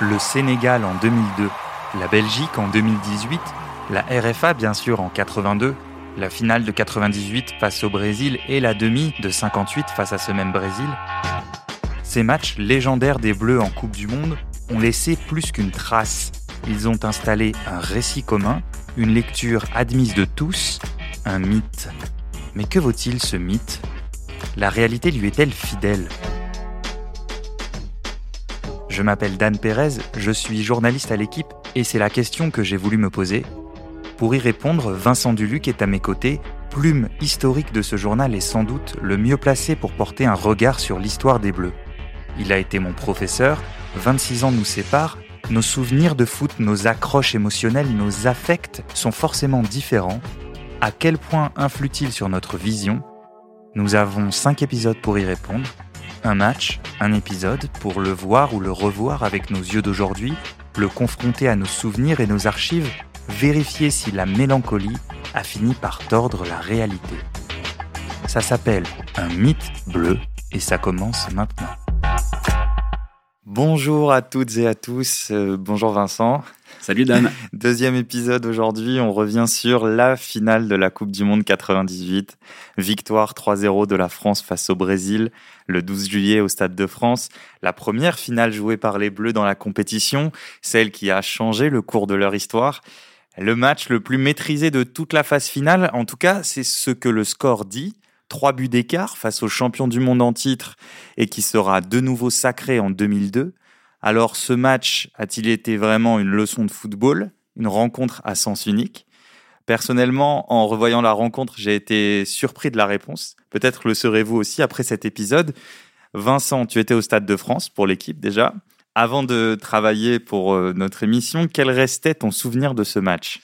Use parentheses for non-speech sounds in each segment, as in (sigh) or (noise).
le Sénégal en 2002, la Belgique en 2018, la RFA bien sûr en 82, la finale de 98 face au Brésil et la demi de 58 face à ce même Brésil. Ces matchs légendaires des Bleus en Coupe du Monde ont laissé plus qu'une trace. Ils ont installé un récit commun, une lecture admise de tous, un mythe. Mais que vaut-il ce mythe? La réalité lui est-elle fidèle? Je m'appelle Dan Pérez, je suis journaliste à l'équipe et c'est la question que j'ai voulu me poser. Pour y répondre, Vincent Duluc est à mes côtés, plume historique de ce journal et sans doute le mieux placé pour porter un regard sur l'histoire des Bleus. Il a été mon professeur, 26 ans nous séparent, nos souvenirs de foot, nos accroches émotionnelles, nos affects sont forcément différents. À quel point influe-t-il sur notre vision? Nous avons 5 épisodes pour y répondre. Un match, un épisode pour le voir ou le revoir avec nos yeux d'aujourd'hui, le confronter à nos souvenirs et nos archives, vérifier si la mélancolie a fini par tordre la réalité. Ça s'appelle un mythe bleu et ça commence maintenant. Bonjour à toutes et à tous. Euh, bonjour Vincent. Salut Dan. (laughs) Deuxième épisode aujourd'hui. On revient sur la finale de la Coupe du Monde 98. Victoire 3-0 de la France face au Brésil le 12 juillet au Stade de France. La première finale jouée par les Bleus dans la compétition. Celle qui a changé le cours de leur histoire. Le match le plus maîtrisé de toute la phase finale. En tout cas, c'est ce que le score dit trois buts d'écart face au champion du monde en titre et qui sera de nouveau sacré en 2002. Alors ce match a-t-il été vraiment une leçon de football, une rencontre à sens unique? Personnellement, en revoyant la rencontre, j'ai été surpris de la réponse. Peut-être le serez-vous aussi après cet épisode. Vincent, tu étais au Stade de France pour l'équipe déjà. Avant de travailler pour euh, notre émission, quel restait ton souvenir de ce match?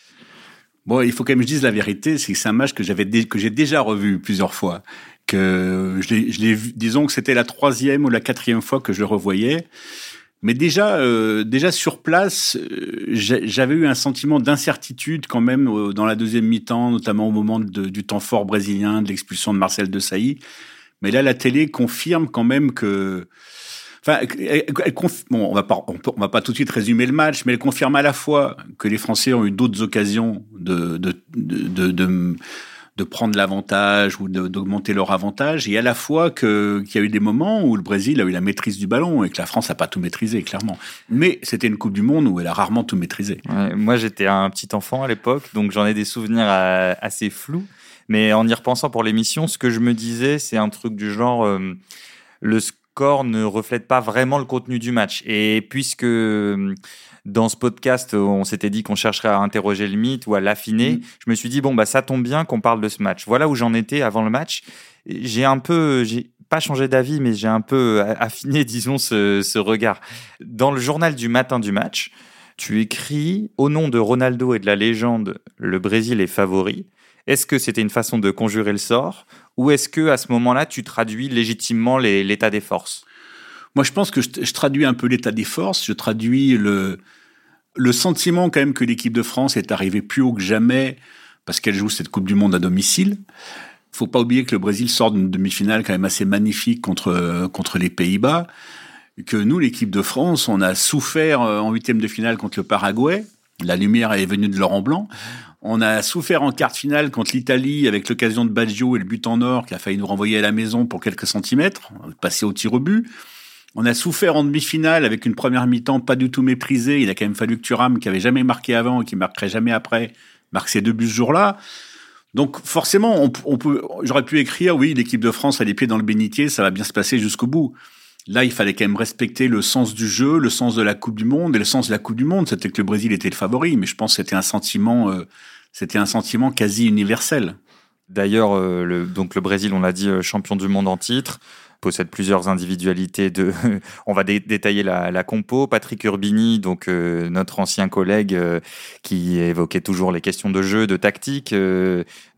Bon, il faut quand même que je dise la vérité, c'est que c'est un match que j'avais que j'ai déjà revu plusieurs fois. Que je l'ai, disons que c'était la troisième ou la quatrième fois que je le revoyais. Mais déjà, euh, déjà sur place, euh, j'avais eu un sentiment d'incertitude quand même euh, dans la deuxième mi-temps, notamment au moment du temps fort brésilien, de l'expulsion de Marcel de Sailly. Mais là, la télé confirme quand même que Enfin, bon, on va pas, on, va pas tout de suite résumer le match, mais elle confirme à la fois que les Français ont eu d'autres occasions de, de, de, de, de prendre l'avantage ou d'augmenter leur avantage, et à la fois qu'il y a eu des moments où le Brésil a eu la maîtrise du ballon et que la France n'a pas tout maîtrisé, clairement. Mais c'était une Coupe du Monde où elle a rarement tout maîtrisé. moi, j'étais un petit enfant à l'époque, donc j'en ai des souvenirs assez flous. Mais en y repensant pour l'émission, ce que je me disais, c'est un truc du genre euh, le corps ne reflète pas vraiment le contenu du match. Et puisque euh, dans ce podcast, on s'était dit qu'on chercherait à interroger le mythe ou à l'affiner, mm. je me suis dit, bon, bah, ça tombe bien qu'on parle de ce match. Voilà où j'en étais avant le match. J'ai un peu, j'ai pas changé d'avis, mais j'ai un peu affiné, (laughs) disons, ce, ce regard. Dans le journal du matin du match, tu écris Au nom de Ronaldo et de la légende, le Brésil est favori. Est-ce que c'était une façon de conjurer le sort ou est-ce que à ce moment-là, tu traduis légitimement l'état des forces? Moi, je pense que je, traduis un peu l'état des forces. Je traduis le, sentiment quand même que l'équipe de France est arrivée plus haut que jamais parce qu'elle joue cette Coupe du Monde à domicile. Faut pas oublier que le Brésil sort d'une demi-finale quand même assez magnifique contre contre les Pays-Bas. Que nous, l'équipe de France, on a souffert euh, en huitième de finale contre le Paraguay. La lumière est venue de Laurent Blanc. On a souffert en quart de finale contre l'Italie avec l'occasion de Baggio et le but en or qui a failli nous renvoyer à la maison pour quelques centimètres, passer au tir au but. On a souffert en demi-finale avec une première mi-temps pas du tout méprisée. Il a quand même fallu que Thuram, qui avait jamais marqué avant et qui marquerait jamais après, marque ses deux buts ce jour-là. Donc forcément, on, peut, j'aurais pu écrire, oui, l'équipe de France a les pieds dans le bénitier, ça va bien se passer jusqu'au bout. Là, il fallait quand même respecter le sens du jeu, le sens de la Coupe du Monde. Et le sens de la Coupe du Monde, c'était que le Brésil était le favori. Mais je pense que c'était un sentiment euh, c'était un sentiment quasi universel. D'ailleurs, euh, donc le Brésil, on l'a dit, euh, champion du monde en titre, possède plusieurs individualités. De, (laughs) on va détailler la, compo. Patrick Urbini, donc euh, notre ancien collègue qui évoquait toujours les questions de jeu, de tactique.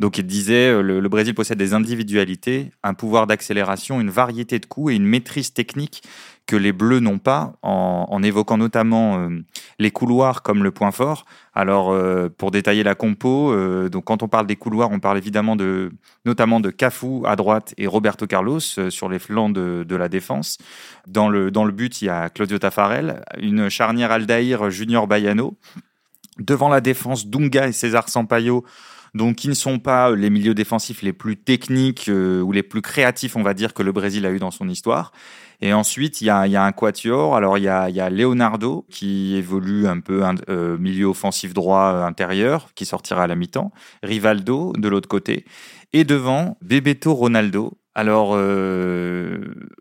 donc il disait le, le, Brésil possède des individualités, un pouvoir d'accélération, une variété de coups et une maîtrise technique que les Bleus n'ont pas, en, évoquant notamment euh, les couloirs comme le point fort. Alors, euh, pour détailler la compo, euh, donc quand on parle des couloirs, on parle évidemment de, notamment de Cafu à droite et Roberto Carlos sur les flanc de, de, la défense. Dans le, dans le but, il y a Claudio Tafarel, une charnière Aldaïr Junior Bayano. Devant la défense, Dunga et César Sampaio donc qui ne sont pas les milieux défensifs les plus techniques euh, ou les plus créatifs, on va dire, que le Brésil a eu dans son histoire. Et ensuite, il y a, un quatuor. Alors, il y a, Leonardo, qui évolue un peu euh, milieu offensif droit euh, intérieur, qui sortira à la mi-temps. Rivaldo, de l'autre côté. Et devant, Bebeto Ronaldo. Alors,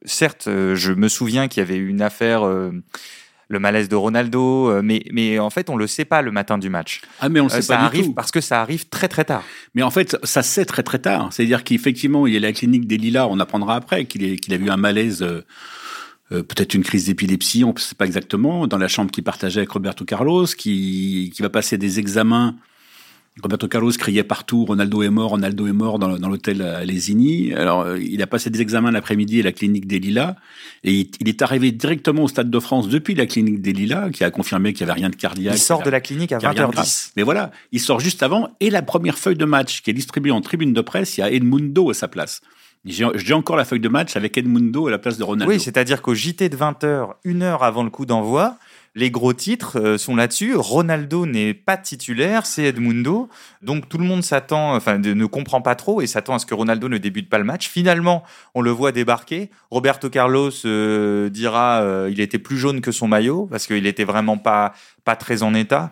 certes, je me souviens qu'il y avait eu une affaire le malaise de Ronaldo, euh, mais, mais en fait, on le sait pas le matin du match. Ah, mais on le euh, sait ça pas arrive du tout. parce que ça arrive très très tard. Mais en fait, ça sait très très tard. C'est-à-dire qu'effectivement, il y a la clinique des Lilas, on apprendra après qu'il a eu un malaise. Euh, peut-être une crise d'épilepsie, on ne sait pas exactement, dans la chambre qu'il partageait avec Roberto Carlos, qui, qui va passer des examens Roberto Carlos criait partout Ronaldo est mort, Ronaldo est mort dans, l'hôtel à Lesini. Alors, euh, il a passé des examens l'après-midi à la clinique des Lilas et il, est arrivé directement au Stade de France depuis la clinique des Lilas qui a confirmé qu'il n'y avait rien de cardiaque. Il sort de la clinique à 20h10. Mais voilà, il sort juste avant et la première feuille de match qui est distribuée en tribune de presse, il y a Edmundo à sa place. J'ai encore la feuille de match avec Edmundo à la place de Ronaldo. Oui, c'est-à-dire qu'au JT de 20h, une heure avant le coup d'envoi, les gros titres euh, sont là-dessus. Ronaldo n'est pas titulaire, c'est Edmundo. Donc tout le monde s'attend, enfin ne comprend pas trop et s'attend à ce que Ronaldo ne débute pas le match. Finalement, on le voit débarquer. Roberto Carlos euh, dira euh, il était plus jaune que son maillot parce qu'il était vraiment pas pas très en état.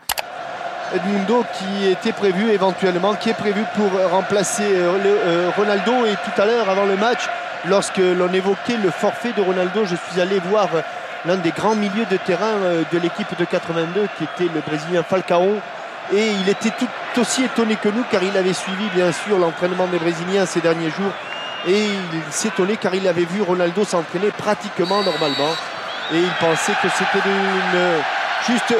Edmundo qui était prévu éventuellement, qui est prévu pour remplacer Ronaldo et tout à l'heure avant le match, lorsque l'on évoquait le forfait de Ronaldo, je suis allé voir l'un des grands milieux de terrain euh, de l'équipe de 82 qui était le Brésilien Falcao. Et il était tout aussi étonné que nous car il avait suivi bien sûr l'entraînement des Brésiliens ces derniers jours. Et il s'étonnait car il avait vu Ronaldo s'entraîner pratiquement normalement. Et il pensait que c'était juste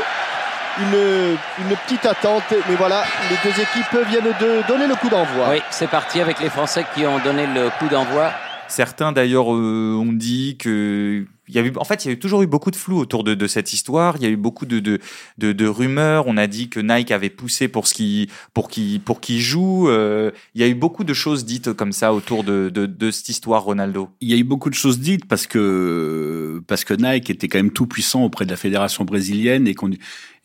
une, une, petite attente. Mais voilà, les deux équipes viennent de donner le coup d'envoi. Oui, c'est parti avec les Français qui ont donné le coup d'envoi. Certains d'ailleurs euh, ont dit que il y a eu, en fait, il y a toujours eu beaucoup de flou autour de, de cette histoire. Il y a eu beaucoup de, de, de, de rumeurs. On a dit que Nike avait poussé pour ce qui, pour qui, pour qui joue. Euh, il y a eu beaucoup de choses dites comme ça autour de, de, de, cette histoire Ronaldo. Il y a eu beaucoup de choses dites parce que parce que Nike était quand même tout puissant auprès de la fédération brésilienne et qu'on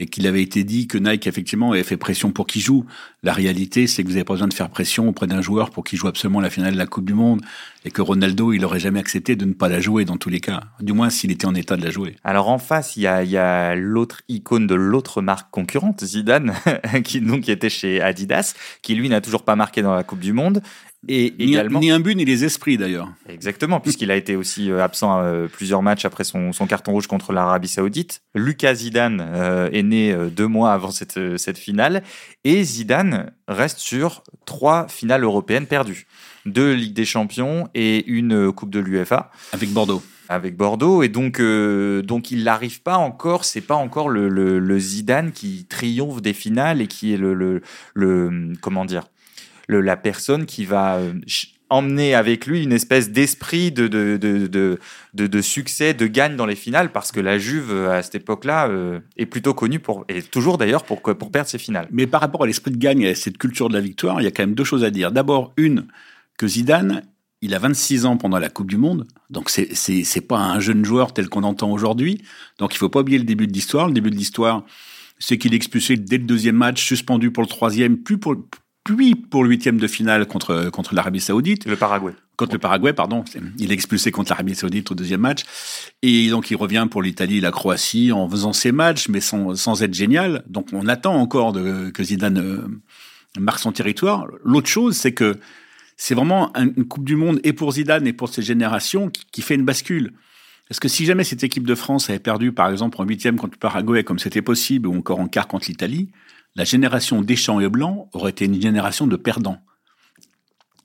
et qu'il avait été dit que Nike effectivement avait fait pression pour qu'il joue. La réalité, c'est que vous n'avez pas besoin de faire pression auprès d'un joueur pour qu'il joue absolument la finale de la Coupe du Monde et que Ronaldo, il aurait jamais accepté de ne pas la jouer dans tous les cas, du moins s'il était en état de la jouer. Alors en face, il y a, l'autre icône de l'autre marque concurrente, Zidane, (laughs) qui donc était chez Adidas, qui lui n'a toujours pas marqué dans la Coupe du Monde. Et ni, également, ni un but ni les esprits d'ailleurs. Exactement, puisqu'il a été aussi euh, absent euh, plusieurs matchs après son, son carton rouge contre l'Arabie Saoudite. Lucas Zidane euh, est né deux mois avant cette, cette finale et Zidane reste sur trois finales européennes perdues, deux Ligue des Champions et une Coupe de l'UEFA. Avec Bordeaux avec Bordeaux et donc donc il n'arrive pas encore c'est pas encore le, le, le, Zidane qui triomphe des finales et qui est le, le, le comment dire la personne qui va euh, emmener avec lui une espèce d'esprit de de, de, de, succès, de gagne dans les finales, parce que la Juve, euh, à cette époque-là, euh, est plutôt connue pour, et toujours d'ailleurs, pour, pour perdre ses finales. Mais par rapport à l'esprit de gagne et à cette culture de la victoire, il y a quand même deux choses à dire. D'abord, une, que Zidane, il a 26 ans pendant la Coupe du Monde, donc c'est c'est pas un jeune joueur tel qu'on entend aujourd'hui. Donc il faut pas oublier le début de l'histoire. Le début de l'histoire, c'est qu'il est expulsé dès le deuxième match, suspendu pour le troisième, plus pour puis pour le huitième de finale contre, contre l'Arabie Saoudite. Le Paraguay. Contre le Paraguay, pardon. Il est expulsé contre l'Arabie Saoudite au deuxième match. Et donc, il revient pour l'Italie et la Croatie en faisant ses matchs, mais sans, sans être génial. Donc, on attend encore de, que Zidane euh, marque son territoire. L'autre chose, c'est que c'est vraiment une Coupe du Monde et pour Zidane et pour ses générations qui, fait une bascule. Parce que si jamais cette équipe de France avait perdu, par exemple, en huitième contre le Paraguay, comme c'était possible, ou encore en quart contre l'Italie, la génération Deschamps et Blanc aurait été une génération de perdants.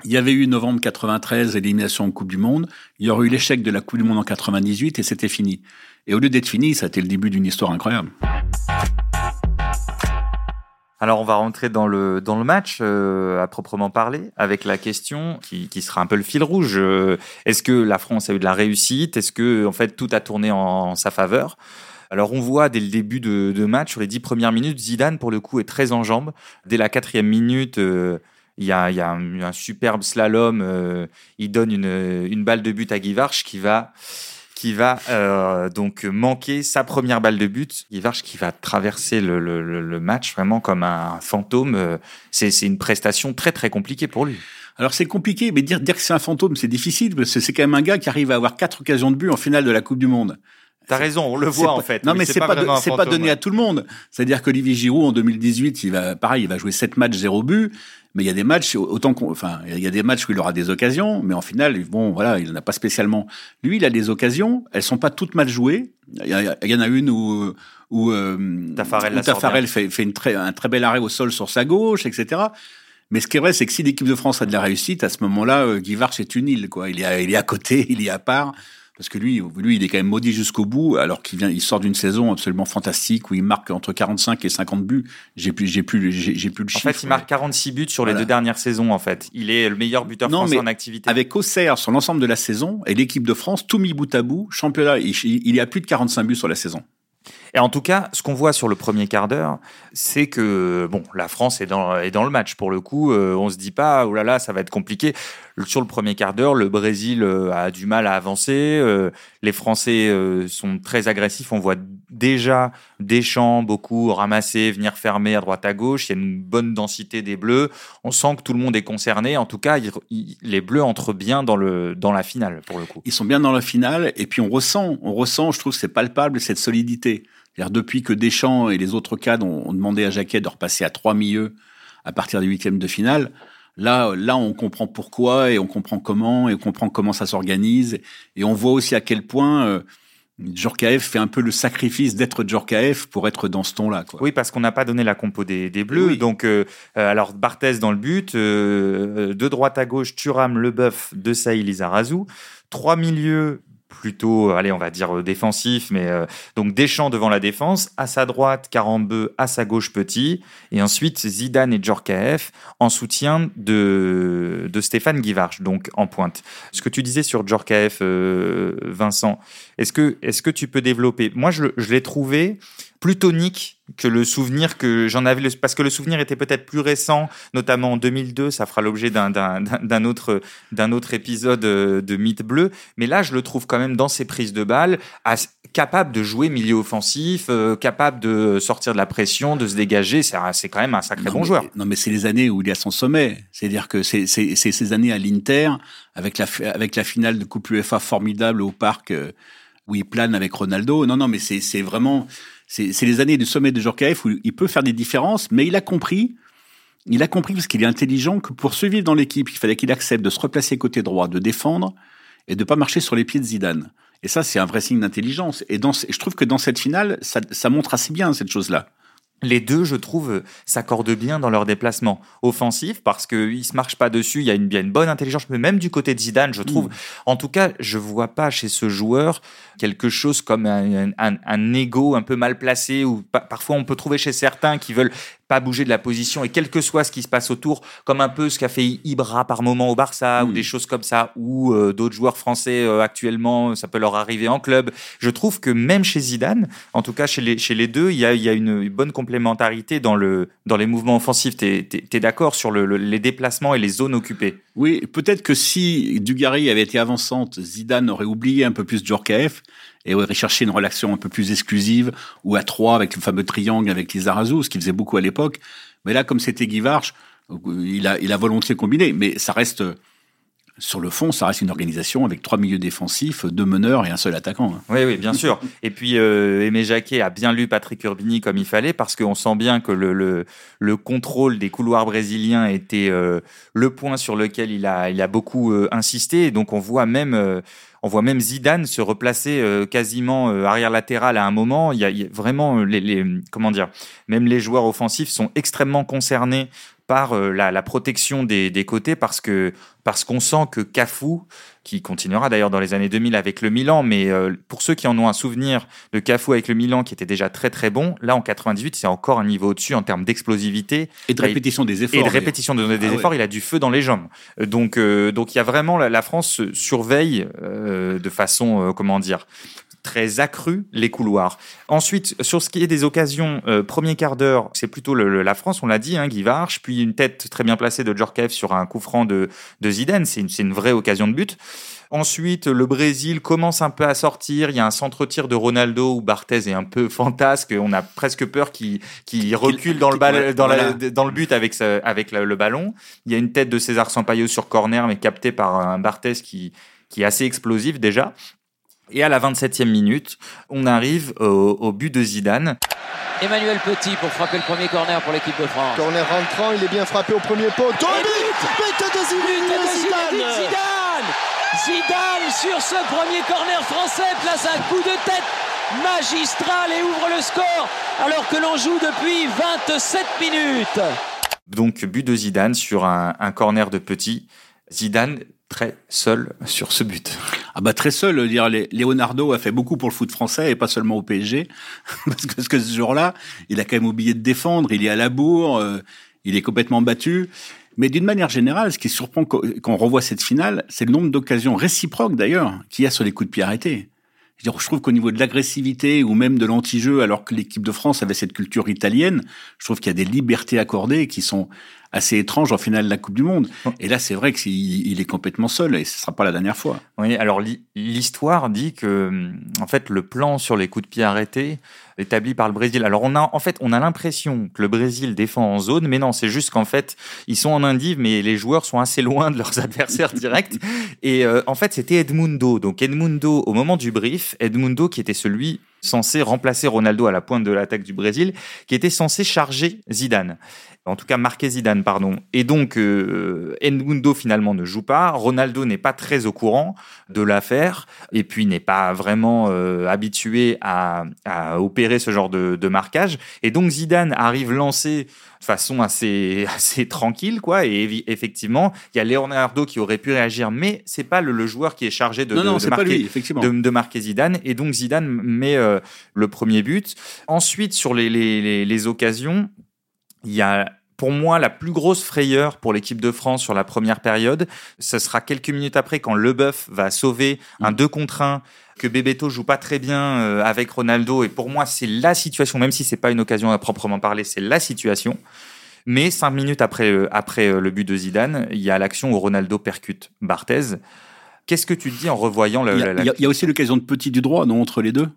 Il y avait eu novembre 93, élimination en Coupe du Monde. Il y aurait eu l'échec de la Coupe du Monde en 98 et c'était fini. Et au lieu d'être fini, ça a été le début d'une histoire incroyable. Alors on va rentrer dans le dans le match euh, à proprement parler avec la question qui, qui sera un peu le fil rouge. Euh, est-ce que la France a eu de la réussite? Est-ce que en fait tout a tourné en sa faveur? Alors on voit dès le début de, match, sur les dix premières minutes, Zidane pour le coup est très en jambes. Dès la quatrième minute, euh, Il y a, y a un, superbe slalom. il donne une, une, balle de but à Guivarch qui va qui va euh, donc manquer sa première balle de but. Guivarch qui va traverser le, le, match vraiment comme un fantôme. Euh, c'est une prestation très très compliquée pour lui. Alors c'est compliqué, mais dire, dire que c'est un fantôme, c'est difficile, parce que c'est quand même un gars qui arrive à avoir quatre occasions de but en finale de la Coupe du Monde. T'as raison, on le voit en fait. Non, mais, c'est pas, c'est pas donné à tout le monde. C'est-à-dire qu'Olivier Giroud en 2018, il va, pareil, il va jouer 7 matchs, 0 but. Mais il y a des matchs, autant qu'on, enfin, il y a des matchs où il aura des occasions, mais en finale, bon, voilà, il n'en a pas spécialement. Lui, il a des occasions, elles sont pas toutes mal jouées. Il y, en a une où, où, euh, Tafarel, fait, fait une très, un très bel arrêt au sol sur sa gauche, etc. Mais ce qui est vrai, c'est que si l'équipe de France a de la réussite, à ce moment-là, euh, Guy Varch est une île, quoi. Il est, il est à côté, (laughs) il est à part parce que lui, lui, il est quand même maudit jusqu'au bout, alors qu'il vient, il sort d'une saison absolument fantastique où il marque entre 45 et 50 buts. J'ai plus, j'ai plus, j'ai plus le chiffre. En fait, il marque 46 buts sur les deux dernières saisons. En fait, il est le meilleur buteur français en activité. Avec Auxerre sur l'ensemble de la saison et l'équipe de France, tout mis bout à bout, championnat, il, il y a plus de 45 buts sur la saison. Et en tout cas, ce qu'on voit sur le premier quart d'heure, c'est que bon, la France est dans, le match. Pour le coup, euh, on se dit pas, oh là là, ça va être compliqué. Sur le premier quart d'heure, le Brésil euh, a du mal à avancer. Euh, les Français sont très agressifs. On voit déjà des champs, beaucoup ramasser, venir fermer à droite à gauche. Il y a une bonne densité des Bleus. On sent que tout le monde est concerné. En tout cas, les Bleus entrent bien dans, dans la finale, pour le coup. Ils sont bien dans la finale. Et puis on ressent, on ressent, je trouve c'est palpable, cette solidité depuis que Deschamps et les autres cadres ont, demandé à Jacquet de repasser à trois milieux à partir des huitièmes de finale, là, là, on comprend pourquoi et on comprend comment et on comprend comment ça s'organise et on voit aussi à quel point euh, Djorkaeff fait un peu le sacrifice d'être Djorkaeff pour être dans ce ton-là. Oui, parce qu'on n'a pas donné la compo des, Bleus. Donc, euh, euh, alors Barthez dans le but, de droite à gauche, Thuram, Leboeuf, De Saï, Lizarazu. Trois milieux, plutôt, allez, on va dire euh, défensif, mais euh, donc Deschamps devant la défense, à sa droite Carambeu, à sa gauche Petit, et ensuite Zidane et Djorkaeff en soutien de, de Stéphane Guivarch, donc en pointe. Ce que tu disais sur Djorkaeff, euh, Vincent, est-ce que, est que tu peux développer? Moi, je, je l'ai trouvé plus tonique que le souvenir que j'en avais, parce que le souvenir était peut-être plus récent, notamment en 2002, ça fera l'objet d'un autre, autre épisode euh, de Mythe Bleu, mais là je le trouve quand même dans ses prises de balles, capable de jouer milieu offensif, euh, capable de sortir de la pression, de se dégager, c'est quand même un sacré bon joueur. Non mais c'est les années où il est à son sommet, c'est-à-dire que c'est ces années à l'Inter, avec la, avec la finale de Coupe UEFA formidable au parc, euh, où il plane avec Ronaldo, non non mais c'est vraiment c'est les années du sommet de Djorkaeff où il peut faire des différences, mais il a compris, il a compris parce qu'il est intelligent que pour survivre dans l'équipe, il fallait qu'il accepte de se replacer côté droit, de défendre et de pas marcher sur les pieds de Zidane. Et ça, c'est un vrai signe d'intelligence. Et, dans, je trouve que dans cette finale, ça, ça montre assez bien cette chose-là les deux, je trouve, s'accordent bien dans leur déplacement offensif parce qu'ils ne se marchent pas dessus. Il y a une, bonne intelligence, mais même du côté de Zidane, je trouve. Mm. En tout cas, je vois pas chez ce joueur quelque chose comme un, un, un ego un peu mal placé ou parfois on peut trouver chez certains qui veulent pas bouger de la position et quel que soit ce qui se passe autour, comme un peu ce qu'a fait Ibra par moment au Barça ou mm. des choses comme ça, ou euh, d'autres joueurs français euh, actuellement, ça peut leur arriver en club. Je trouve que même chez Zidane, en tout cas chez les, chez les deux, il y a, y a une bonne complémentarité dans, le, dans les mouvements offensifs. Tu es, d'accord sur le, les déplacements et les zones occupées? Oui, peut-être que si Dugarry avait été avançante, Zidane aurait oublié un peu plus Djorkaeff et cherché une relation un peu plus exclusive ou à trois avec le fameux triangle avec les Arazou, ce qu'il faisait beaucoup à l'époque. Mais là, comme c'était Guy Varche, il a, volontiers combiné, mais ça reste sur le fond, ça reste une organisation avec trois milieux défensifs, deux meneurs et un seul attaquant. Hein. Oui, oui, bien sûr. Et puis, euh, Aimé Jacquet a bien lu Patrick Urbini comme il fallait, parce qu'on sent bien que le, le, le, contrôle des couloirs brésiliens était euh, le point sur lequel il a, il a beaucoup euh, insisté. Et donc, on voit même... Euh, on voit même Zidane se replacer euh, quasiment arrière latéral à un moment. Il y a, vraiment les, les, comment dire, même les joueurs offensifs sont extrêmement concernés par euh, la, protection des, côtés parce que parce qu'on sent que Cafu, qui continuera d'ailleurs dans les années 2000 avec le Milan, mais euh, pour ceux qui en ont un souvenir de Cafu avec le Milan qui était déjà très très bon, là en 98 c'est encore un niveau au-dessus en termes d'explosivité et de répétition des efforts et de répétition des ah efforts. Il a du feu dans les jambes. Euh, donc donc il y a vraiment la, France surveille de façon comment dire très accru les couloirs. Ensuite, sur ce qui est des occasions, euh, premier quart d'heure, c'est plutôt la France, on l'a dit, hein, Guy Varche, puis une tête très bien placée de Djorkaeff sur un coup franc de, de Zidane, c'est une, une vraie occasion de but. Ensuite, le Brésil commence un peu à sortir. Il y a un centre-tir de Ronaldo où Barthez est un peu (laughs) fantasque. On a presque peur qu'il recule dans le, dans, dans, le but avec, avec le, ballon. Il y a une tête de César Sampaio sur corner, mais captée par un Barthez qui, qui est assez explosif déjà. Et à la 27e minute, on arrive au, but de Zidane. Emmanuel Petit pour frapper le premier corner pour l'équipe de France. Corner rentrant, il est bien frappé au premier pot. But, but de Zidane, Zidane Zidane sur ce premier corner français place un coup de tête magistral et ouvre le score alors que l'on joue depuis 27 minutes. Donc but de Zidane sur un, corner de petit. Zidane très seul sur ce but. Ah bah très seul, dire Leonardo a fait beaucoup pour le foot français et pas seulement au PSG (laughs) parce que, ce jour-là, il a quand même oublié de défendre, il est à la bourre, euh, il est complètement battu. Mais d'une manière générale, ce qui surprend quand on revoit cette finale, c'est le nombre d'occasions réciproques d'ailleurs qu'il y a sur les coups de pied arrêtés. Je, trouve qu'au niveau de l'agressivité ou même de l'anti-jeu, alors que l'équipe de France avait cette culture italienne, je trouve qu'il y a des libertés accordées qui sont assez étranges en finale de la Coupe du Monde. Et là, c'est vrai qu'il est complètement seul et ce sera pas la dernière fois. Oui, alors l'histoire dit que, en fait, le plan sur les coups de pied arrêtés, établi par le Brésil. Alors on a en fait on a l'impression que le Brésil défend en zone, mais non, c'est juste qu'en fait ils sont en indive, mais les joueurs sont assez loin de leurs (laughs) adversaires directs. Et euh, en fait c'était Edmundo. Donc Edmundo au moment du brief, Edmundo qui était celui censé remplacer Ronaldo à la pointe de l'attaque du Brésil, qui était censé charger Zidane en tout cas marqué Zidane, pardon. Et donc, euh, finalement ne joue pas. Ronaldo n'est pas très au courant de l'affaire et puis n'est pas vraiment euh, habitué à, opérer ce genre de, marquage. Et donc, Zidane arrive lancé de façon assez, (laughs) assez tranquille, quoi. Et effectivement, il y a Leonardo qui aurait pu réagir, mais c'est pas le, joueur qui est chargé de, de, marquer, de, marquer Zidane. Et donc, Zidane met euh, le premier but. Ensuite, sur les, les, les occasions, il y a pour moi la plus grosse frayeur pour l'équipe de France sur la première période. Ce sera quelques minutes après quand Leboeuf va sauver un 2 mm. contre 1 que Bebeto joue pas très bien euh, avec Ronaldo et pour moi c'est la situation même si c'est pas une occasion à proprement parler, c'est la situation. Mais cinq minutes après euh, après euh, le but de Zidane, il y a l'action où Ronaldo percute Barthez. Qu'est-ce que tu te dis en revoyant le, il, y a, aussi l'occasion de petit du droit, non, entre les deux?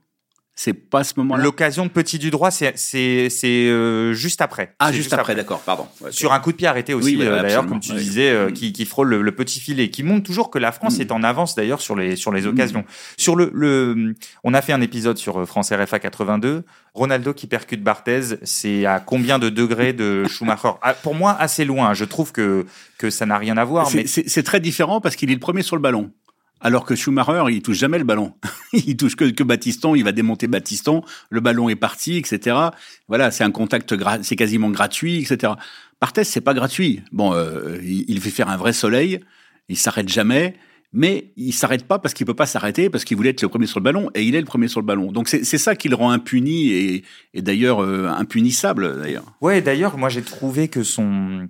C'est pas ce moment-là. L'occasion de petit du droit, c'est c'est c'est euh, juste après. Ah, juste, après, d'accord, pardon. Sur un coup de pied arrêté aussi, euh, d'ailleurs, comme tu disais, euh, qui, qui frôle le, petit filet, qui montre toujours que la France mm. est en avance d'ailleurs sur les sur les mm. occasions. Sur le le, on a fait un épisode sur France RFA 82. Ronaldo qui percute Barthez, c'est à combien de degrés de (laughs) Schumacher? Ah, Pour moi, assez loin. Je trouve que que ça n'a rien à voir. Mais c'est très différent parce qu'il est le premier sur le ballon. Alors que Schumacher, il touche jamais le ballon. (laughs) il touche que, que Battiston, il va démonter Battiston, le ballon est parti, etc. Voilà, c'est un contact, c'est quasiment gratuit, etc. Barthez, c'est pas gratuit. Bon, euh, il, fait faire un vrai soleil, il s'arrête jamais, mais il s'arrête pas parce qu'il peut pas s'arrêter, parce qu'il voulait être le premier sur le ballon, et il est le premier sur le ballon. Donc c'est ça qui le rend impuni, et, d'ailleurs euh, impunissable, d'ailleurs. Ouais, d'ailleurs, moi j'ai trouvé que son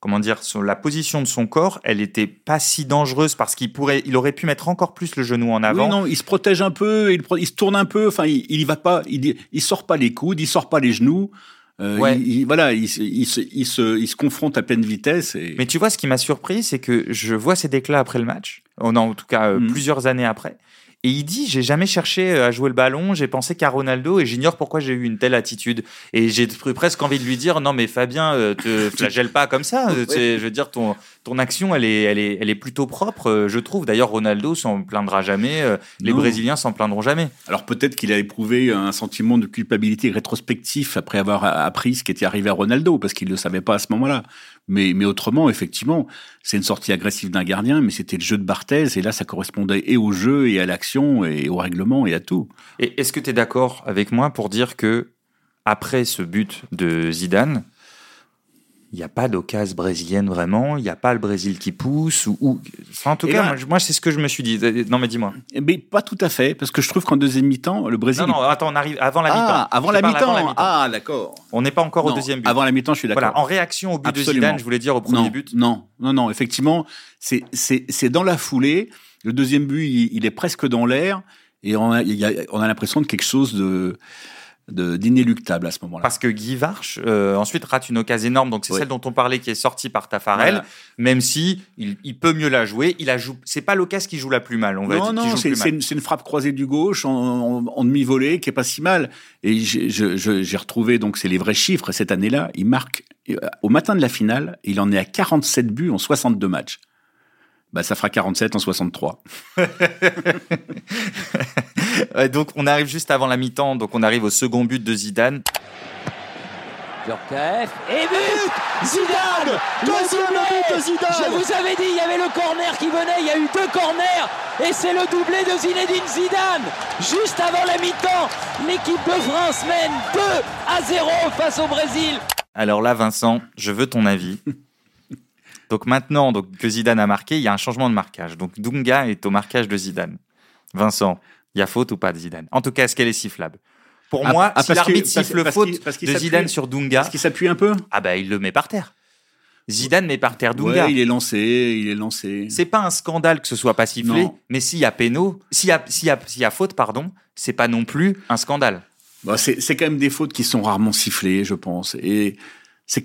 comment dire, sur la position de son corps, elle était pas si dangereuse parce qu'il pourrait, il aurait pu mettre encore plus le genou en avant. Oui, non, il se protège un peu, il, il se tourne un peu, enfin, il, il y va pas, il, il sort pas les coudes, il sort pas les genoux. Euh, ouais. il, voilà, il, il, se, il, se, il se confronte à pleine vitesse. Et... Mais tu vois, ce qui m'a surpris, c'est que je vois ses déclats après le match, en, en tout cas euh, mm. plusieurs années après, et il dit J'ai jamais cherché euh, à jouer le ballon, j'ai pensé qu'à Ronaldo et j'ignore pourquoi j'ai eu une telle attitude. Et j'ai presque envie de lui dire Non, mais Fabien, euh, te (laughs) flagelle pas comme ça. Je veux dire, ton, ton action, elle est, elle, est, elle est plutôt propre, euh, je trouve. D'ailleurs, Ronaldo s'en plaindra jamais, les Brésiliens s'en plaindront jamais. Alors peut-être qu'il a éprouvé un sentiment de culpabilité rétrospectif après avoir appris ce qui était arrivé à Ronaldo, parce qu'il ne le savait pas à ce moment-là. Mais, mais autrement, effectivement, c'est une sortie agressive d'un gardien, mais c'était le jeu de Barthez, et là, ça correspondait et au jeu, et à l'action, et au règlement, et à tout. Et est-ce que tu es d'accord avec moi pour dire que, après ce but de Zidane, il n'y a pas d'occasion brésilienne vraiment, il n'y a pas le Brésil qui pousse, ou, Enfin, en tout cas, moi, c'est ce que je me suis dit. Non, mais dis-moi. Mais pas tout à fait, parce que je trouve qu'en deuxième mi-temps, le Brésil. Non, non, attends, on arrive avant la mi-temps. Ah, avant la mi-temps. Ah, d'accord. On n'est pas encore au deuxième but. Avant la mi-temps, je suis d'accord. Voilà, en réaction au but de Zidane, je voulais dire au premier but. Non, non, non, effectivement, c'est dans la foulée. Le deuxième but, il, est presque dans l'air. Et on a, on a l'impression de quelque chose de d'inéluctable à ce moment-là. Parce que Guy Varche euh, ensuite rate une occasion énorme, donc c'est celle dont on parlait qui est sortie par Tafarel, même si il, peut mieux la jouer. Il a joue, c'est pas l'occasion qui joue la plus mal. On va non, non, c'est une, une, frappe croisée du gauche en, en, demi-volée qui est pas si mal. Et j'ai retrouvé donc c'est les vrais chiffres cette année-là. Il marque euh, au matin de la finale, il en est à 47 buts en 62 matchs. Bah, ça fera 47 en 63. (laughs) donc, on arrive juste avant la mi-temps. Donc, on arrive au second but de Zidane. Djorkaeff et but! Zidane! Deuxième but de Zidane! Je vous avais dit, il y avait le corner qui venait, il y a eu deux corners. Et c'est le doublé de Zinedine Zidane. Juste avant la mi-temps, l'équipe de France mène 2 à 0 face au Brésil. Alors là, Vincent, je veux ton avis. (laughs) Donc maintenant donc, que Zidane a marqué, il y a un changement de marquage. Donc Dunga est au marquage de Zidane. Vincent, il y a faute ou pas de Zidane? En tout cas, est-ce qu'elle est sifflable? Pour ah, moi, ah, si l'arbitre siffle faute de Zidane sur Dunga... Est-ce qu'il s'appuie un peu? Ah bah il le met par terre. Zidane met par terre Dunga. Ouais, il est lancé, il est lancé. C'est pas un scandale que ce soit pas sifflé, mais s'il y a péno, s'il y a, s'il y, a, s'il y a faute, pardon, c'est pas non plus un scandale. Bah, c'est, c'est quand même des fautes qui sont rarement sifflées, je pense. Et c'est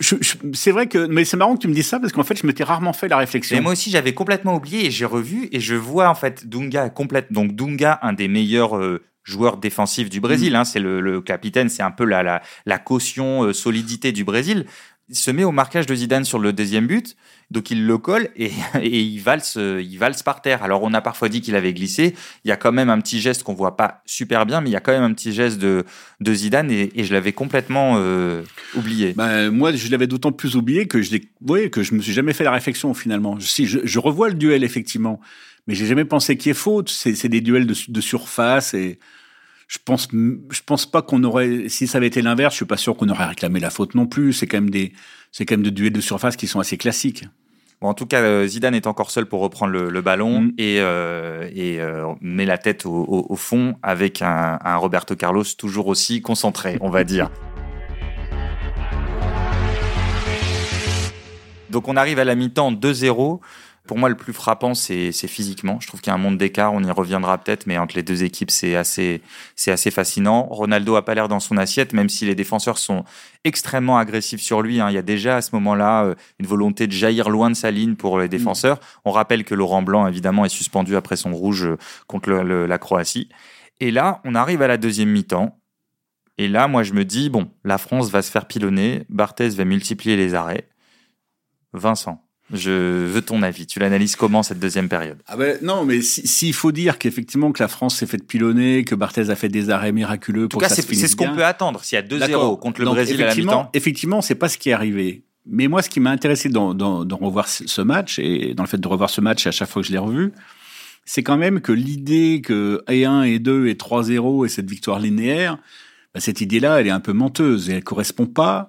c'est vrai que mais c'est marrant que tu me dises ça parce qu'en fait je m'étais rarement fait la réflexion. Mais moi aussi j'avais complètement oublié et j'ai revu et je vois en fait Dunga complète donc Dunga un des meilleurs euh, joueurs défensifs du Brésil. Mm. Hein, c'est le, le, capitaine, c'est un peu la, la, la caution euh, solidité du Brésil il se met au marquage de Zidane sur le deuxième but, donc il le colle et, (laughs) et il, valse, il valse par terre. Alors on a parfois dit qu'il avait glissé, il y a quand même un petit geste qu'on voit pas super bien, mais il y a quand même un petit geste de, de Zidane et, je l'avais complètement euh, oublié. Ben, moi, je l'avais d'autant plus oublié que je, voyez, que je me suis jamais fait la réflexion finalement. Si je, je revois le duel effectivement, mais j'ai jamais pensé qu'il y ait faute. C'est des duels de, de surface et je pense, je pense pas qu'on aurait, si ça avait été l'inverse, je suis pas sûr qu'on aurait réclamé la faute non plus. C'est quand même des, c'est quand même des duels de surface qui sont assez classiques. Bon, en tout cas, euh, Zidane est encore seul pour reprendre le, ballon mm. et, euh, et euh, met la tête au, fond avec un, un, Roberto Carlos toujours aussi concentré, on va dire. Donc on arrive à la mi-temps 2-0. Pour moi, le plus frappant, c'est physiquement. Je trouve qu'il y a un monde d'écart. On y reviendra peut-être, mais entre les deux équipes, c'est assez, c'est assez fascinant. Ronaldo a pas l'air dans son assiette, même si les défenseurs sont extrêmement agressifs sur lui. Hein. Il y a déjà à ce moment-là euh, une volonté de jaillir loin de sa ligne pour les défenseurs. On rappelle que Laurent Blanc, évidemment, est suspendu après son rouge euh, contre la Croatie. Et là, on arrive à la deuxième mi-temps. Et là, moi, je me dis, bon, la France va se faire pilonner. Barthez va multiplier les arrêts. Vincent, je veux ton avis. Tu l'analyses comment cette deuxième période? Ah ben, Non, mais s'il faut dire qu'effectivement que la France s'est fait pilonner, que Barthez a fait des arrêts miraculeux pour en tout cas, c'est ce qu'on peut attendre. S'il y a 2-0 contre le Brésil à la mi-temps. Effectivement, c'est pas ce qui est arrivé. Mais moi, ce qui m'a intéressé dans, dans, dans, revoir ce match, et dans le fait de revoir ce match à chaque fois que je l'ai revu, c'est quand même que l'idée que et 1 et 2 et 3-0 et cette victoire linéaire, bah, cette idée-là, elle est un peu menteuse et elle correspond pas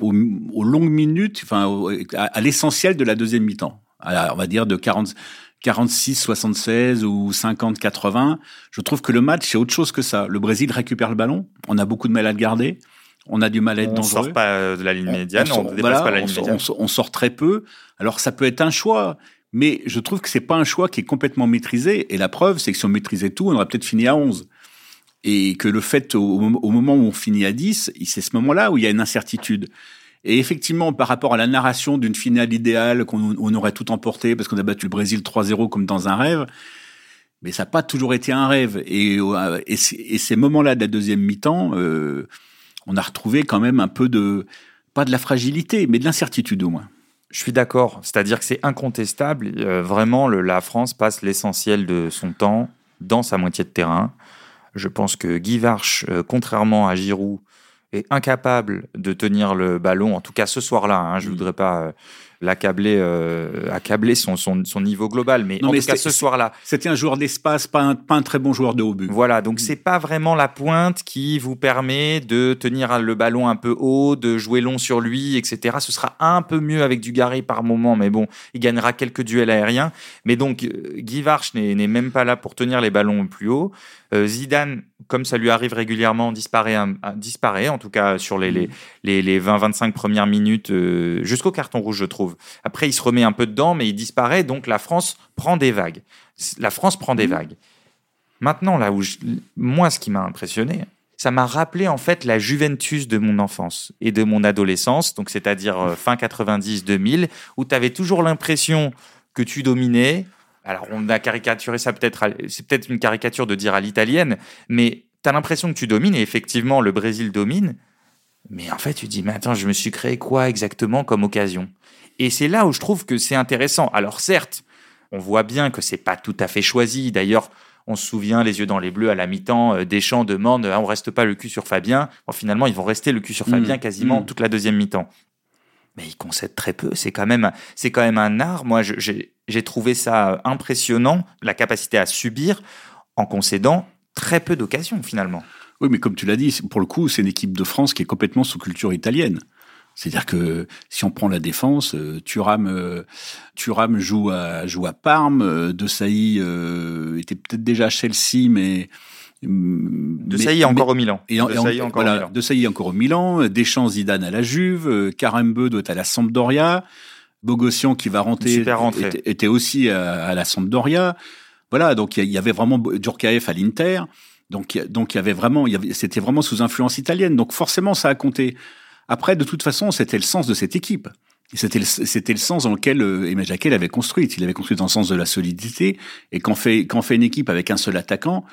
aux, longues minutes, enfin à, l'essentiel de la deuxième mi-temps. On va dire de 40, 46, 76 ou 50, 80. Je trouve que le match c'est autre chose que ça. Le Brésil récupère le ballon, on a beaucoup de mal à le garder. On a du mal à être dangereux. On sort pas de la ligne médiane, on, dépasse pas la ligne médiane. On, sort très peu. Alors ça peut être un choix, mais je trouve que c'est pas un choix qui est complètement maîtrisé. Et la preuve, c'est que si on maîtrisait tout, on aurait peut-être fini à 11 et que le fait au, moment où on finit à 10, c'est ce moment-là où il y a une incertitude. Et effectivement, par rapport à la narration d'une finale idéale qu'on aurait tout emporté parce qu'on a battu le Brésil 3-0 comme dans un rêve, mais ça n'a pas toujours été un rêve. Et, euh, et, ces moments-là de la deuxième mi-temps, euh, on a retrouvé quand même un peu de, pas de la fragilité, mais de l'incertitude au moins. Je suis d'accord, c'est-à-dire que c'est incontestable. Euh, vraiment, la France passe l'essentiel de son temps dans sa moitié de terrain. Je pense que Guy Varche, euh, contrairement à Giroud, est incapable de tenir le ballon, en tout cas ce soir-là. Hein, je ne mm. voudrais pas euh, l'accabler, euh, accabler son, son, son, niveau global. Mais en tout cas, ce soir-là. C'était un joueur d'espace, pas un, pas un très bon joueur de haut but. Voilà, donc c'est pas vraiment la pointe qui vous permet de tenir le ballon un peu haut, de jouer long sur lui, etc. Ce sera un peu mieux avec du Dugarry par moment, mais bon, il gagnera quelques duels aériens. Mais donc, Guy Varch n'est même pas là pour tenir les ballons plus haut. Euh, Zidane, comme ça lui arrive régulièrement, disparaît, disparaît en tout cas sur les, les, les, les 20-25 premières minutes, jusqu'au carton rouge, je trouve. Après, il se remet un peu dedans, mais il disparaît. Donc la France prend des vagues. La France prend des mmh. vagues. Maintenant, là où moi, ce qui m'a impressionné, ça m'a rappelé en fait la Juventus de mon enfance et de mon adolescence, donc c'est-à-dire euh, fin 90-2000, où tu avais toujours l'impression que tu dominais. Alors, on a caricaturé ça peut-être, c'est peut-être une caricature de dire à l'italienne, mais tu as l'impression que tu domines, et effectivement, le Brésil domine. Mais en fait, tu dis, mais attends, je me suis créé quoi exactement comme occasion? Et c'est là où je trouve que c'est intéressant. Alors, certes, on voit bien que c'est pas tout à fait choisi. D'ailleurs, on se souvient, les yeux dans les bleus à la mi-temps, euh, Deschamps demande ah, on reste pas le cul sur Fabien. finalement, ils vont rester le cul sur Fabien mmh. quasiment mmh. toute la deuxième mi-temps. Mais ils concèdent très peu. C'est quand même, c'est quand même un art. Moi, j'ai trouvé ça impressionnant, la capacité à subir en concédant très peu d'occasions finalement. Oui, mais comme tu l'as dit, pour le coup, c'est une équipe de France qui est complètement sous culture italienne. C'est-à-dire que si on prend la défense, euh, Thuram, euh, Thuram joue à joue à Parme, euh, De Sailly était peut-être déjà à Chelsea, mais de Sailly encore au Milan. Et, de Sailly encore au Milan. De Sailly encore au Milan. Deschamps, Zidane à la Juve. Karembeu doit être à la Sampdoria. Bogossian qui va rentrer était, aussi à, la Sampdoria. Voilà, donc il y, avait vraiment Djurkaeff à l'Inter. Donc, donc il y avait vraiment, c'était vraiment sous influence italienne. Donc forcément, ça a compté. Après, de toute façon, c'était le sens de cette équipe. C'était le, c'était le sens dans lequel euh, Aimé Jacquet l'avait construite. Il avait construit dans le sens de la solidité. Et quand fait, quand fait une équipe avec un seul attaquant,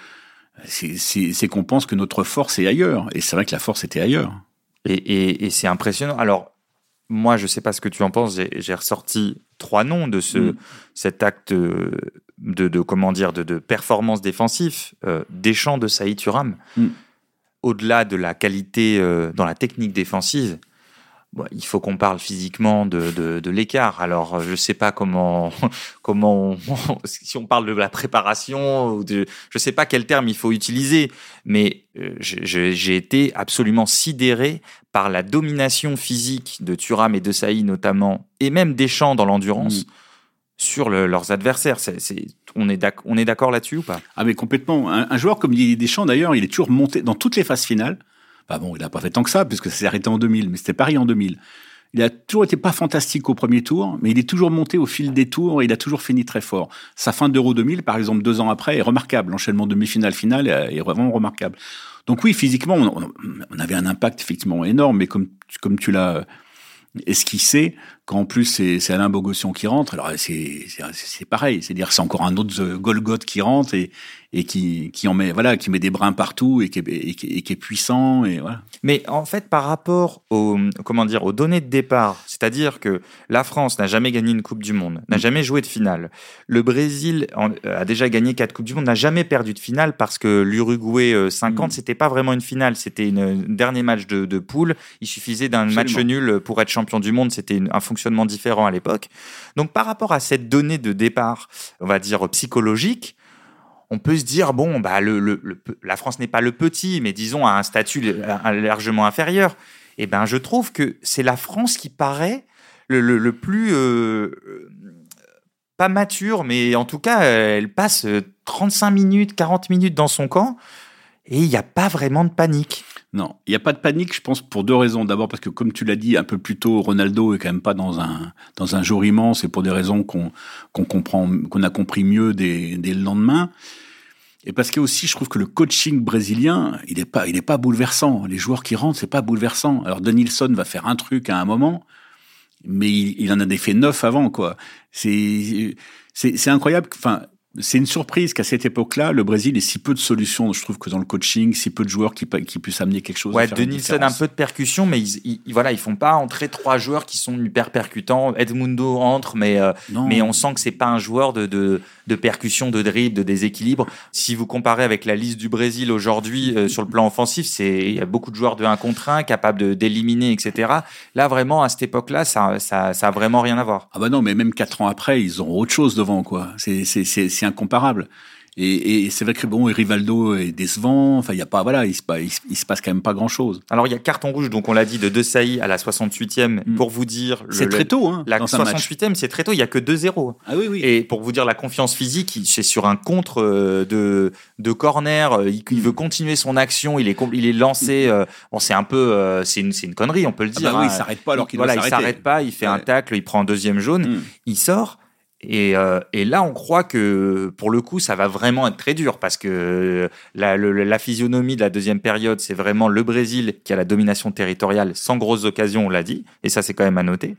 c'est, qu'on pense que notre force est ailleurs. Et c'est vrai que la force était ailleurs. Et, et, et c'est impressionnant. Alors, moi, je sais pas ce que tu en penses. J'ai, ressorti trois noms de ce, mm. cet acte de, de, comment dire, de, de performance défensif. Euh, Deschamps de Saïd Turam. Mm au-delà de la qualité euh, dans la technique défensive, il faut qu'on parle physiquement de, l'écart. Alors, je ne sais pas comment, (laughs) comment (laughs) si on parle de la préparation, ou de, je ne sais pas quel terme il faut utiliser, mais euh, j'ai été absolument sidéré par la domination physique de Thuram et de Saï notamment, et même Deschamps dans l'endurance. Mmh sur leurs adversaires. on est d'accord là-dessus ou pas? Ah mais complètement. Un, joueur comme Didier Deschamps d'ailleurs, il est toujours monté dans toutes les phases finales. Bah bon, il n'a pas fait tant que ça puisque ça s'est arrêté en 2000, mais c'était Paris en 2000. Il a toujours été pas fantastique au premier tour, mais il est toujours monté au fil des tours et il a toujours fini très fort. Sa fin d'Euro 2000, par exemple, deux ans après, est remarquable. L'enchaînement demi-finale-finale est vraiment remarquable. Donc oui, physiquement, on, avait un impact effectivement énorme, mais comme, comme tu l'as esquissé, quand en plus c'est Alain Bogossian qui rentre, alors c'est pareil, c'est-à-dire c'est encore un autre Golgoth qui rentre et, et qui, qui en met voilà qui met des brins partout et qui est, et qui, est puissant et voilà. Mais en fait par rapport aux comment dire aux données de départ, c'est-à-dire que la France n'a jamais gagné une Coupe du Monde, n'a mm. jamais joué de finale. Le Brésil a déjà gagné quatre Coupes du Monde, n'a jamais perdu de finale parce que l'Uruguay 50 euh, mm. c'était pas vraiment une finale, c'était un dernier match de, de poule. Il suffisait d'un match nul pour être champion du monde, c'était un fonctionnement différent à l'époque. Donc par rapport à cette donnée de départ, on va dire psychologique on peut se dire bon bah la France n'est pas le petit mais disons à un statut largement inférieur eh ben je trouve que c'est la France qui paraît le, plus euh, pas mature mais en tout cas elle passe 35 minutes 40 minutes dans son camp et il n'y a pas vraiment de panique. Non, il n'y a pas de panique, je pense, pour deux raisons. D'abord parce que, comme tu l'as dit un peu plus tôt, Ronaldo est quand même pas dans un, dans un jour immense, et pour des raisons qu'on comprend, qu'on a compris mieux dès, dès, le lendemain. Et parce que aussi, je trouve que le coaching brésilien, il n'est pas, il est pas bouleversant. Les joueurs qui rentrent, c'est pas bouleversant. Alors, Denilson va faire un truc à un moment, mais il, il en a fait neuf avant, quoi. C'est, c'est incroyable. Enfin, c'est une surprise qu'à cette époque-là, le Brésil ait si peu de solutions, je trouve que dans le coaching, si peu de joueurs qui, qui puissent amener quelque chose. Ouais, Denilson a un peu de percussion, mais ils, ils, voilà, ils font pas entrer trois joueurs qui sont hyper percutants. Edmundo entre, mais euh, mais on sent que c'est pas un joueur de, de, de percussion, de dribble, de déséquilibre. Si vous comparez avec la liste du Brésil aujourd'hui euh, sur le plan offensif, c'est il y a beaucoup de joueurs de 1 contre 1 capables d'éliminer, etc. Là, vraiment, à cette époque-là, ça, ça, ça a vraiment rien à voir. Ah bah non, mais même quatre ans après, ils ont autre chose devant, quoi. C'est incomparable. Et, et c'est vrai que bon, Rivaldo est décevant. Enfin, il y a pas, voilà, il se, il, se passe quand même pas grand chose. Alors, il y a carton rouge, donc on l'a dit, de De Sailly à la 68e. Mm. Pour vous dire, c'est très tôt. Hein, la 68e, c'est très tôt. Il y a que 2-0. Ah oui, oui. Et pour vous dire, la confiance physique, c'est sur un contre euh, de de corner. Euh, il, veut continuer son action. Il est il est lancé. Euh, bon, c'est un peu, c'est une, une connerie, on peut le ah dire. bah oui, hein. il s'arrête pas alors qu'il voilà, il s'arrête pas. Il fait un tacle, il prend un deuxième jaune, mm. il sort. Et, euh, et, là, on croit que pour le coup, ça va vraiment être très dur parce que la, la physionomie de la deuxième période, c'est vraiment le Brésil qui a la domination territoriale sans grosses occasions, on l'a dit, et ça, c'est quand même à noter.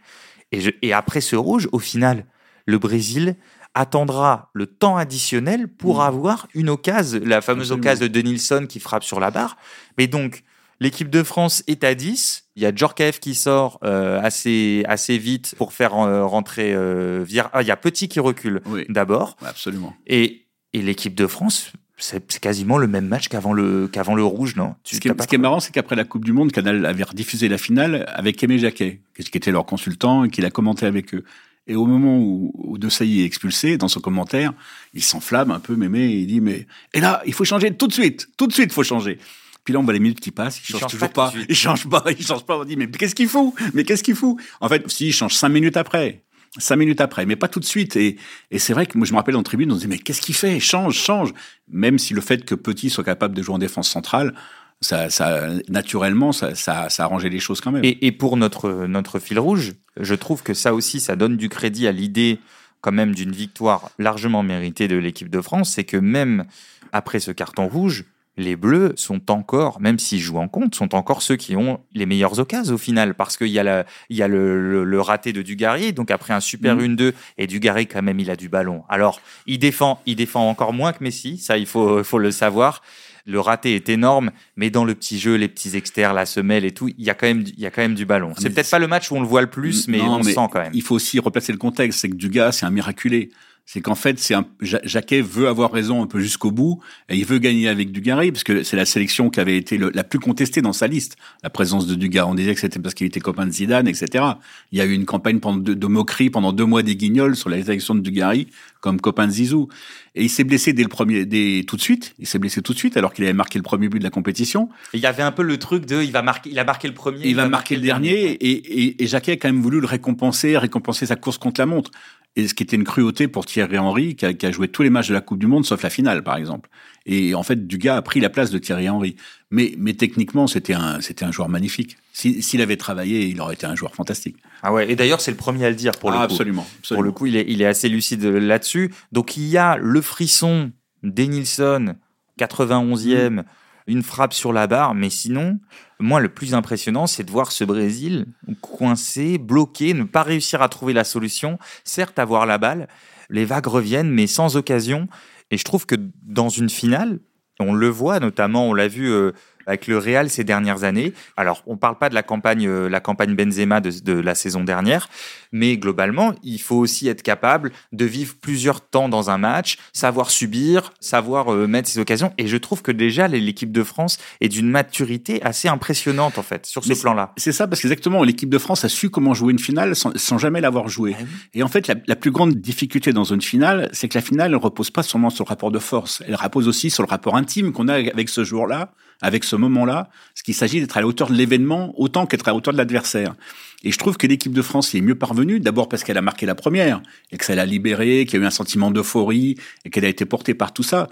Et, je, et après ce rouge, au final, le Brésil attendra le temps additionnel pour mmh. avoir une occasion, la fameuse occasion de Nilsson qui frappe sur la barre. Mais donc, l'équipe de France est à 10. Il y a Djorkaeff qui sort euh, assez, assez vite pour faire euh, rentrer euh, Ah, il y a Petit qui recule d'abord. Absolument. Et, et l'équipe de France, c'est quasiment le même match qu'avant le, qu'avant le rouge, non? Ce qui, est, marrant, c'est qu'après la Coupe du Monde, Canal avait rediffusé la finale avec Aimé Jacquet, qui était leur consultant et qui l'a commenté avec eux. Et au moment où, où De Sailly est expulsé, dans son commentaire, il s'enflamme un peu, Mémé, et il dit, mais, et là, il faut changer tout de suite, tout de suite, il faut changer. Puis là, on voit les minutes qui passent, il, change, toujours pas, il change pas, il change pas. On dit, mais qu'est-ce qu'il fout? Mais qu'est-ce qu'il fout? En fait, si, il change cinq minutes après. Cinq minutes après, mais pas tout de suite. Et, et c'est vrai que moi, je me rappelle en tribune, on se dit, mais qu'est-ce qu'il fait? Change, change. Même si le fait que Petit soit capable de jouer en défense centrale, ça, ça, naturellement, ça, ça, ça a arrangé les choses quand même. Et, et, pour notre, notre fil rouge, je trouve que ça aussi, ça donne du crédit à l'idée quand même d'une victoire largement méritée de l'équipe de France, c'est que même après ce carton rouge, les Bleus sont encore, même s'ils jouent en compte, sont encore ceux qui ont les meilleures occasions au final, parce qu'il y a, la, il y a le, le, raté de Dugarry, donc après un super 1-2, mmh. et Dugarry quand même il a du ballon. Alors il défend, il défend encore moins que Messi, ça il faut, faut le savoir, le raté est énorme, mais dans le petit jeu, les petits externes, la semelle et tout, il y a quand même, il y a quand même du ballon. C'est peut-être pas le match où on le voit le plus, mais on le sent quand même. Il faut aussi replacer le contexte, c'est que Dugas, c'est un miraculé c'est qu'en fait, c'est un, Jacquet veut avoir raison un peu jusqu'au bout et il veut gagner avec Dugarry parce que c'est la sélection qui avait été la plus contestée dans sa liste. La présence de Dugarry, on disait que c'était parce qu'il était copain de Zidane, etc. Il y a eu une campagne pendant de, de moquerie pendant deux mois des Guignols sur la sélection de Dugarry comme copain de Zizou. Et il s'est blessé dès le premier, dès tout de suite. Il s'est blessé tout de suite alors qu'il avait marqué le premier but de la compétition. il y avait un peu le truc de, il va marquer, il a marqué le premier. Il, va marquer, le dernier. Et, et, et Jacquet a quand même voulu le récompenser, récompenser sa course contre la montre. Et ce qui était une cruauté pour Thierry Henry, qui a, qui a, joué tous les matchs de la Coupe du Monde, sauf la finale, par exemple. Et en fait, Dugas a pris la place de Thierry Henry. Mais, mais techniquement, c'était un, c'était un joueur magnifique. S'il avait travaillé, il aurait été un joueur fantastique. Ah ouais. Et d'ailleurs, c'est le premier à le dire pour le ah, coup. Absolument, Pour le coup, il est, il est assez lucide là-dessus. Donc, il y a le frisson d'Enilson, 91e une frappe sur la barre, mais sinon, moi, le plus impressionnant, c'est de voir ce Brésil coincé, bloqué, ne pas réussir à trouver la solution. Certes, avoir la balle, les vagues reviennent, mais sans occasion. Et je trouve que dans une finale, on le voit notamment, on l'a vu euh, avec le Real ces dernières années. Alors, on parle pas de la campagne, euh, la campagne Benzema de, de, la saison dernière, mais globalement, il faut aussi être capable de vivre plusieurs temps dans un match, savoir subir, savoir euh, mettre ses occasions. Et je trouve que déjà, l'équipe de France est d'une maturité assez impressionnante, en fait, sur ce plan-là. C'est ça, parce qu'exactement, l'équipe de France a su comment jouer une finale sans, sans jamais l'avoir jouée. Ah Et en fait, la, la, plus grande difficulté dans une finale, c'est que la finale ne repose pas seulement sur le rapport de force, elle repose aussi sur le rapport intime qu'on a avec ce jour-là, avec ce moment-là, ce qu'il s'agit d'être à la hauteur de l'événement autant qu'être à la hauteur de l'adversaire. Et je trouve que l'équipe de France y est mieux parvenue, d'abord parce qu'elle a marqué la première, et que ça l'a libérée, qu'il y a eu un sentiment d'euphorie, et qu'elle a été portée par tout ça.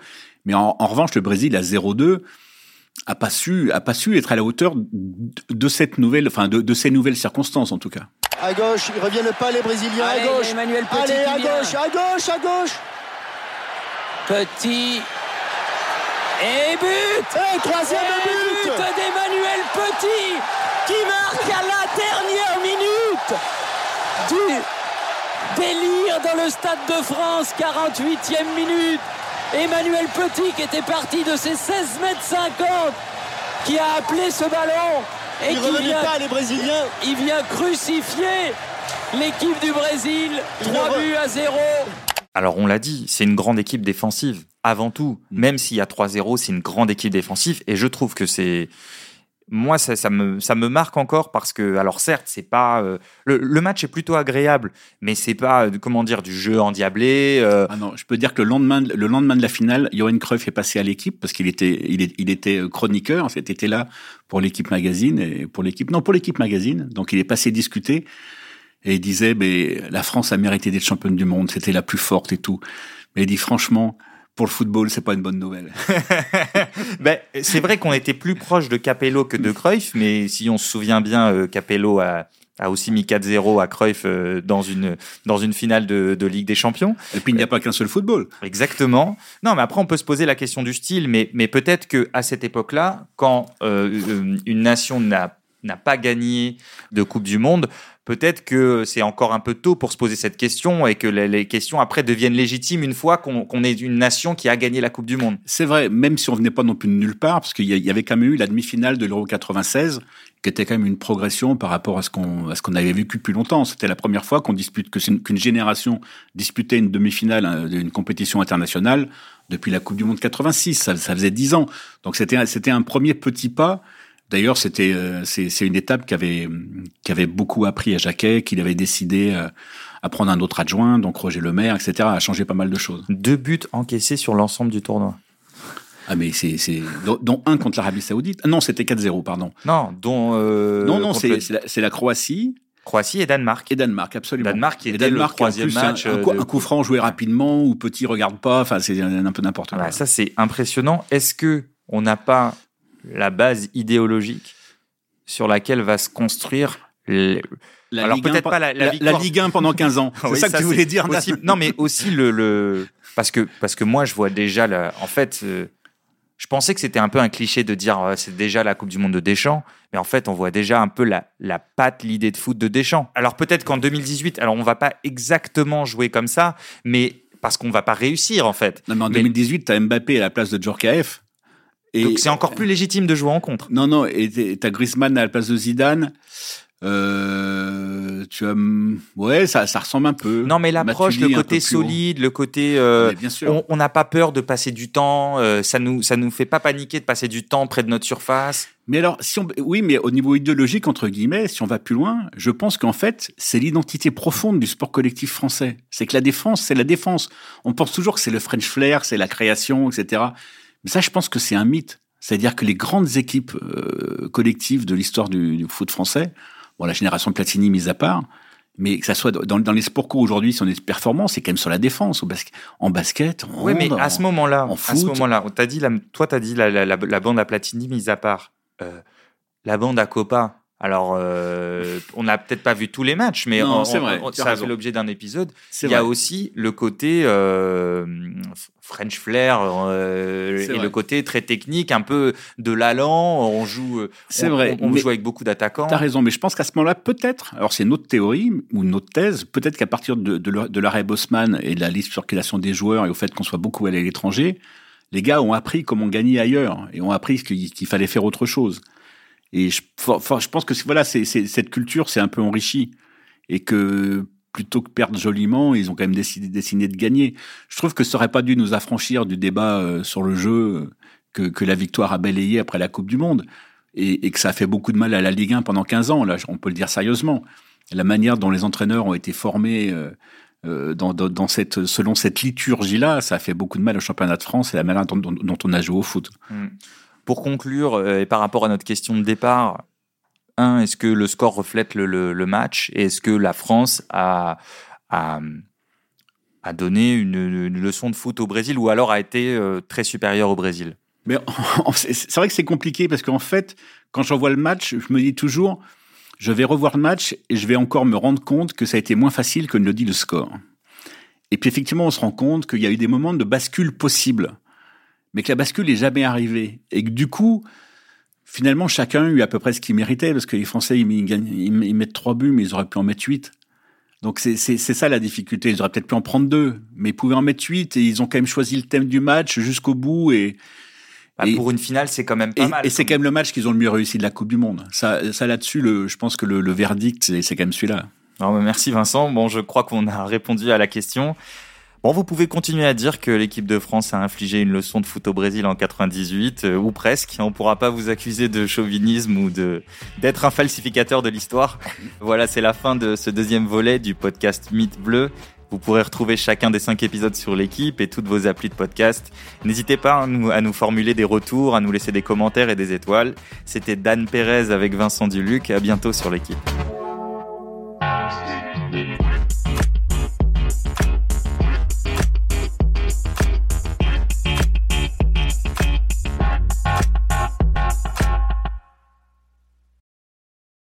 Mais en, en revanche, le Brésil à 0-2 a pas su, a pas su être à la hauteur de cette nouvelle, enfin de, de ces nouvelles circonstances en tout cas. À gauche, ils reviennent pas les Brésiliens. Allez, à gauche, Emmanuel Petit allez à gauche, à gauche, à gauche. Petit et but Et troisième Et but, but d'Emmanuel Petit qui marque à la dernière minute du délire dans le Stade de France, 48e minute. Emmanuel Petit qui était parti de ses 16 mètres 50 qui a appelé ce ballon et ils qui vient, pas les Brésiliens. il vient crucifier l'équipe du Brésil. 3 buts à 0. Alors on l'a dit, c'est une grande équipe défensive avant tout. Mm. Même s'il y a 3-0, c'est une grande équipe défensive et je trouve que c'est moi ça, ça, me ça me marque encore parce que alors certes c'est pas euh, le, le, match est plutôt agréable mais c'est pas euh, comment dire du jeu endiablé euh... ah non je peux dire que le lendemain le lendemain de la finale Johan Cruyff est passé à l'équipe parce qu'il était il, il était chroniqueur cet été là pour l'équipe magazine et pour l'équipe non pour l'équipe magazine donc il est passé discuter et il disait mais la France a mérité d'être championne du monde c'était la plus forte et tout mais il dit franchement pour le football, c'est pas une bonne nouvelle. (laughs) ben, c'est vrai qu'on était plus proche de Capello que de Cruyff, mais si on se souvient bien, euh, Capello a, a aussi mis 4-0 à Cruyff euh, dans une dans une finale de, de Ligue des Champions. Et puis il n'y a pas qu'un seul football. Exactement. Non, mais après on peut se poser la question du style, mais mais peut-être que à cette époque-là, quand euh, une nation n'a n'a pas gagné de Coupe du Monde, peut-être que c'est encore un peu tôt pour se poser cette question et que les, questions après deviennent légitimes une fois qu'on est une nation qui a gagné la Coupe du Monde. C'est vrai, même si on venait pas non plus de nulle part, parce qu'il y avait quand même eu la demi-finale de l'Euro 96, qui était quand même une progression par rapport à ce qu'on à ce qu'on avait vécu depuis longtemps. C'était la première fois qu'on dispute qu'une génération disputait une demi-finale euh, d'une compétition internationale depuis la Coupe du Monde 86. Ça, ça faisait dix ans. Donc c'était c'était un premier petit pas D'ailleurs, c'était euh, c'est une étape qui avait qui avait beaucoup appris à Jacquet, qu'il avait décidé euh, à prendre un autre adjoint, donc Roger Lemaire, etc., à changer pas mal de choses. Deux buts encaissés sur l'ensemble du tournoi. Ah mais c'est c'est dont, un contre l'Arabie Saoudite. Ah, non, c'était 4-0, pardon. Non, dont euh, non non c'est la, la, Croatie. Croatie et Danemark. Et Danemark, absolument. Danemark qui était le troisième match. Un, un, coup, franc joué rapidement ou petit regarde pas. Enfin, c'est un peu n'importe quoi. ça c'est impressionnant. Est-ce que on n'a pas la base idéologique sur laquelle va se construire la alors peut-être pas la, la, la, Ligue 1 pendant 15 ans. (laughs) C'est ça que tu voulais dire. non, mais aussi le, le, parce que parce que moi je vois déjà la, en fait, euh, je pensais que c'était un peu un cliché de dire euh, c'est déjà la Coupe du Monde de Deschamps, mais en fait on voit déjà un peu la la patte, l'idée de foot de Deschamps. Alors peut-être qu'en 2018, alors on va pas exactement jouer comme ça, mais parce qu'on va pas réussir en fait. Non, mais en 2018, tu as Mbappé à la place de Djorkaeff. Donc c'est encore plus légitime de jouer en contre. Non, non, et t'as Griezmann à la place de Zidane. Euh, tu as, ouais, ça, ça ressemble un peu. Non, mais l'approche, le côté solide, le côté, euh, bien sûr. on n'a pas peur de passer du temps. Euh, ça nous, ça nous fait pas paniquer de passer du temps près de notre surface. Mais alors, si on, oui, mais au niveau idéologique entre guillemets, si on va plus loin, je pense qu'en fait, c'est l'identité profonde du sport collectif français. C'est que la défense, c'est la défense. On pense toujours que c'est le French flair, c'est la création, etc. Mais ça, je pense que c'est un mythe. C'est-à-dire que les grandes équipes euh, collectives de l'histoire du, foot français, bon, la génération Platini mise à part, mais que ça soit dans, dans les sports co aujourd'hui, si on est performant, c'est quand même sur la défense, au basket, en basket. En oui, mais à ce moment-là, à ce moment-là, t'as dit, la, toi, t'as dit la, la, la, bande à Platini mise à part, euh, la bande à Copa. Alors, euh, on n'a peut-être pas vu tous les matchs, mais on, vrai, ça a fait l'objet d'un épisode. Il y a aussi le côté euh, French flair euh, et le côté très technique, un peu de l'allant. On joue, c'est vrai, on, joue avec beaucoup d'attaquants. T'as raison, mais je pense qu'à ce moment-là, peut-être. Alors, c'est notre théorie ou notre thèse. Peut-être qu'à partir de, de l'arrêt Bosman et de la liste de circulation des joueurs et au fait qu'on soit beaucoup allé à l'étranger, les gars ont appris comment gagner ailleurs et ont appris qu'il fallait faire autre chose. Et je, je pense que voilà, c'est, cette culture s'est un peu enrichie et que plutôt que perdre joliment, ils ont quand même décidé, décidé de gagner. Je trouve que ça aurait pas dû nous affranchir du débat euh, sur le jeu euh, que, que, la victoire a balayé après la Coupe du Monde et, et, que ça a fait beaucoup de mal à la Ligue 1 pendant 15 ans. Là, on peut le dire sérieusement. La manière dont les entraîneurs ont été formés euh, dans, dans, dans, cette, selon cette liturgie-là, ça a fait beaucoup de mal au championnat de France et la manière dont, dont, on a joué au foot. Mmh. Pour conclure, euh, et par rapport à notre question de départ, un, est-ce que le score reflète le, match Et est-ce que la France a, a, donné une, leçon de foot au Brésil ou alors a été euh, très supérieure au Brésil? Mais c'est vrai que c'est compliqué parce qu'en fait, quand j'envoie le match, je me dis toujours, je vais revoir le match et je vais encore me rendre compte que ça a été moins facile que ne le dit le score. Et puis effectivement, on se rend compte qu'il y a eu des moments de bascule possibles mais que la bascule n'est jamais arrivée. Et que du coup, finalement, chacun a eu à peu près ce qu'il méritait, parce que les Français, ils, ils, mettent trois buts, mais ils auraient pu en mettre huit. Donc c'est ça la difficulté. Ils auraient peut-être pu en prendre deux, mais ils pouvaient en mettre huit, et ils ont quand même choisi le thème du match jusqu'au bout. Et, bah, pour une finale, c'est quand même pas mal. Et c'est quand même le match qu'ils ont le mieux réussi de la Coupe du Monde. Ça, ça là-dessus, je pense que le, le verdict, c'est quand même celui-là. Merci Vincent. Bon, je crois qu'on a répondu à la question. Bon, vous pouvez continuer à dire que l'équipe de France a infligé une leçon de foot au Brésil en 98, euh, ou presque. On pourra pas vous accuser de chauvinisme ou de d'être un falsificateur de l'histoire. voilà, c'est la fin de ce deuxième volet du podcast Mythe Bleu. Vous pourrez retrouver chacun des cinq épisodes sur l'équipe et toutes vos applis de podcast. N'hésitez pas à nous, à nous, formuler des retours, à nous laisser des commentaires et des étoiles. C'était Dan Pérez avec Vincent Duluc. À bientôt sur l'équipe.